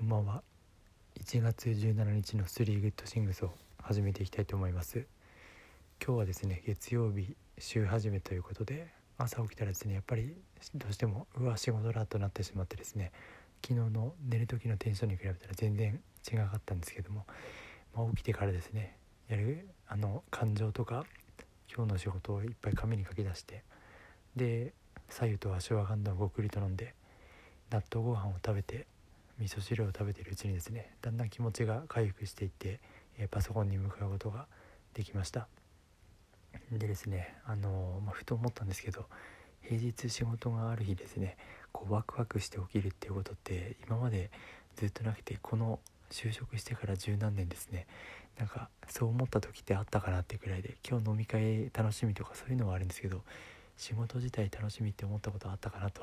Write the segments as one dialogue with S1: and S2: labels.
S1: こんばんは。1月17日のスリーグッドシングスを始めていきたいと思います。今日はですね月曜日週始めということで朝起きたらですねやっぱりどうしてもうわ仕事だとなってしまってですね昨日の寝る時のテンションに比べたら全然違かったんですけども、まあ、起きてからですねやるあの感情とか今日の仕事をいっぱい紙に書き出してで左右と足をガンダンごくりと飲んで納豆ご飯を食べて味噌汁を食べているうちにですねだんだん気持ちが回復していって、え、パソコンに向かうことができました。でですねあの、まあ、ふと思ったんですけど平日仕事がある日ですねこうワクワクして起きるっていうことって今までずっとなくてこの就職してから十何年ですねなんかそう思った時ってあったかなってくらいで今日飲み会楽しみとかそういうのはあるんですけど仕事自体楽しみって思ったことあったかなと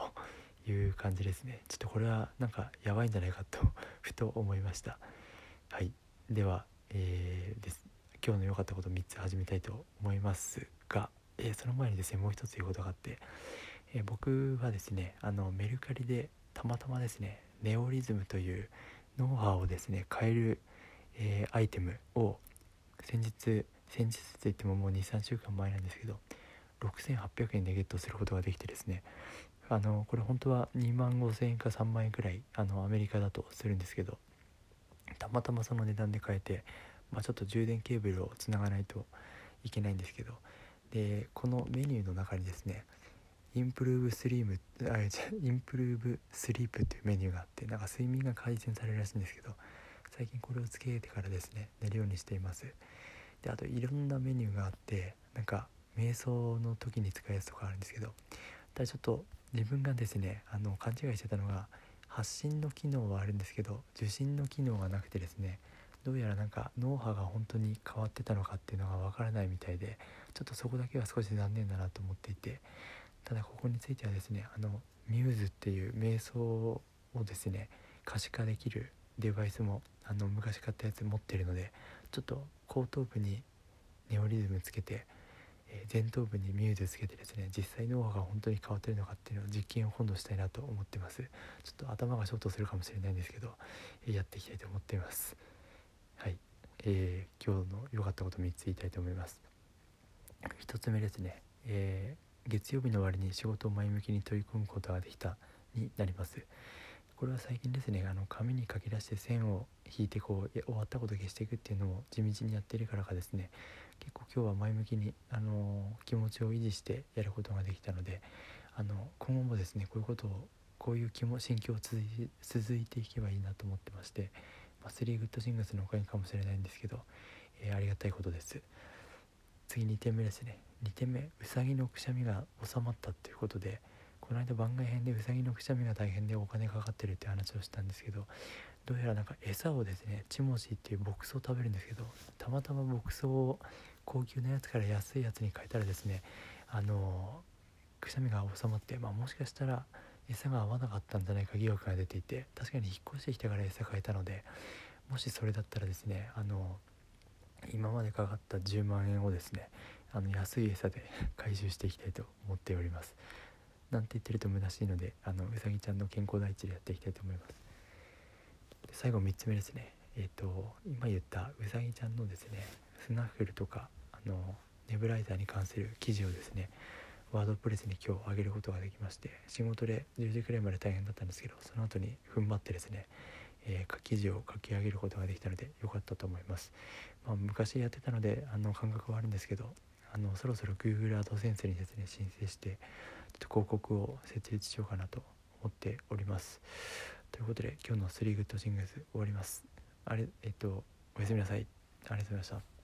S1: いう感じですね。ちょっとこれはなんかやばいんじゃないかと ふと思いました。はい。では、えー、です。今日の良かったこと3つ始めたいと思いますが、えー、その前にですねもう一つ言うことがあって、えー、僕はですねあのメルカリでたまたまですねネオリズムというノウハウをですね変える、えアイテムを先日先日といってももう23週間前なんですけど6800円でゲットすることができてですねあのこれ本当は2万5000円か3万円くらいあのアメリカだとするんですけどたまたまその値段で買えて、まあ、ちょっと充電ケーブルをつながないといけないんですけどでこのメニューの中にですねインプルーブスリームあインプルーブスリープっていうメニューがあってなんか睡眠が改善されるらしいんですけど最近これをつけてからですね寝るようにしています。であといろんなメニューがあってなんか瞑想の時に使うやつとかあるんですけどただちょっと自分がですねあの勘違いしてたのが発信の機能はあるんですけど受信の機能がなくてですねどうやらなんか脳波が本当に変わってたのかっていうのがわからないみたいでちょっとそこだけは少し残念だなと思っていてただここについてはですねあのミューズっていう瞑想をですね可視化できるデバイスもあの昔買ったやつ持ってるのでちょっと後頭部にネオリズムつけてえー、前頭部にミューズつけてですね実際脳波が本当に変わってるのかっていうのを実験を今度したいなと思ってます。ちょっと頭がショートするかもしれないんですけど、えー、やっていきたいと思っています。はい、えー、今日の良かったこと3つ言いたいと思います。1つ目ですね、え月曜日の終わりに仕事を前向きに取り組むことができたになります。これは最近ですねあの紙に書き出して線を引いてこう終わったこと消していくっていうのを地道にやってるからかですね。結構今日は前向きに、あの気持ちを維持してやることができたのであの今後もですねこういうことをこういう気も心境を続いていけばいいなと思ってまして、まあ、スリーグッドシングスのおかげかもしれないんですけど、えー、ありがたいことです。次2点目ですね。2点目うさぎのくしゃみが収まったっていうことでこの間番外編でうさぎのくしゃみが大変でお金かかってるって話をしたんですけどどうやらなんか餌をですねチモシーっていう牧草を食べるんですけどたまたま牧草を高級なやつから安いやつに変えたらですねあのくしゃみが収まって、まあ、もしかしたら餌が合わなかったんじゃないか疑惑が出ていて確かに引っ越してきてから餌変えたのでもしそれだったらですねあの今までかかった10万円をですねあの安い餌で 回収していきたいと思っております。なんて言ってると虚しいのであのうさぎちゃんの健康第一でやっていきたいと思います。最後3つ目ですね。えっ、ー、と今言ったうさぎちゃんのですねスナッフルとかあのネブライザーに関する記事をですねワードプレスに今日上げることができまして仕事で10時くらいまで大変だったんですけどその後に踏ん張ってですね、えー、記事を書き上げることができたので良かったと思います、まあ、昔やってたのであの感覚はあるんですけどあのそろそろ Google AdSense にですね申請してちょっと広告を設立しようかなと思っております。ということで今日の3グッドシングス終わります。あれえっとおやすみなさい。ありがとうございました。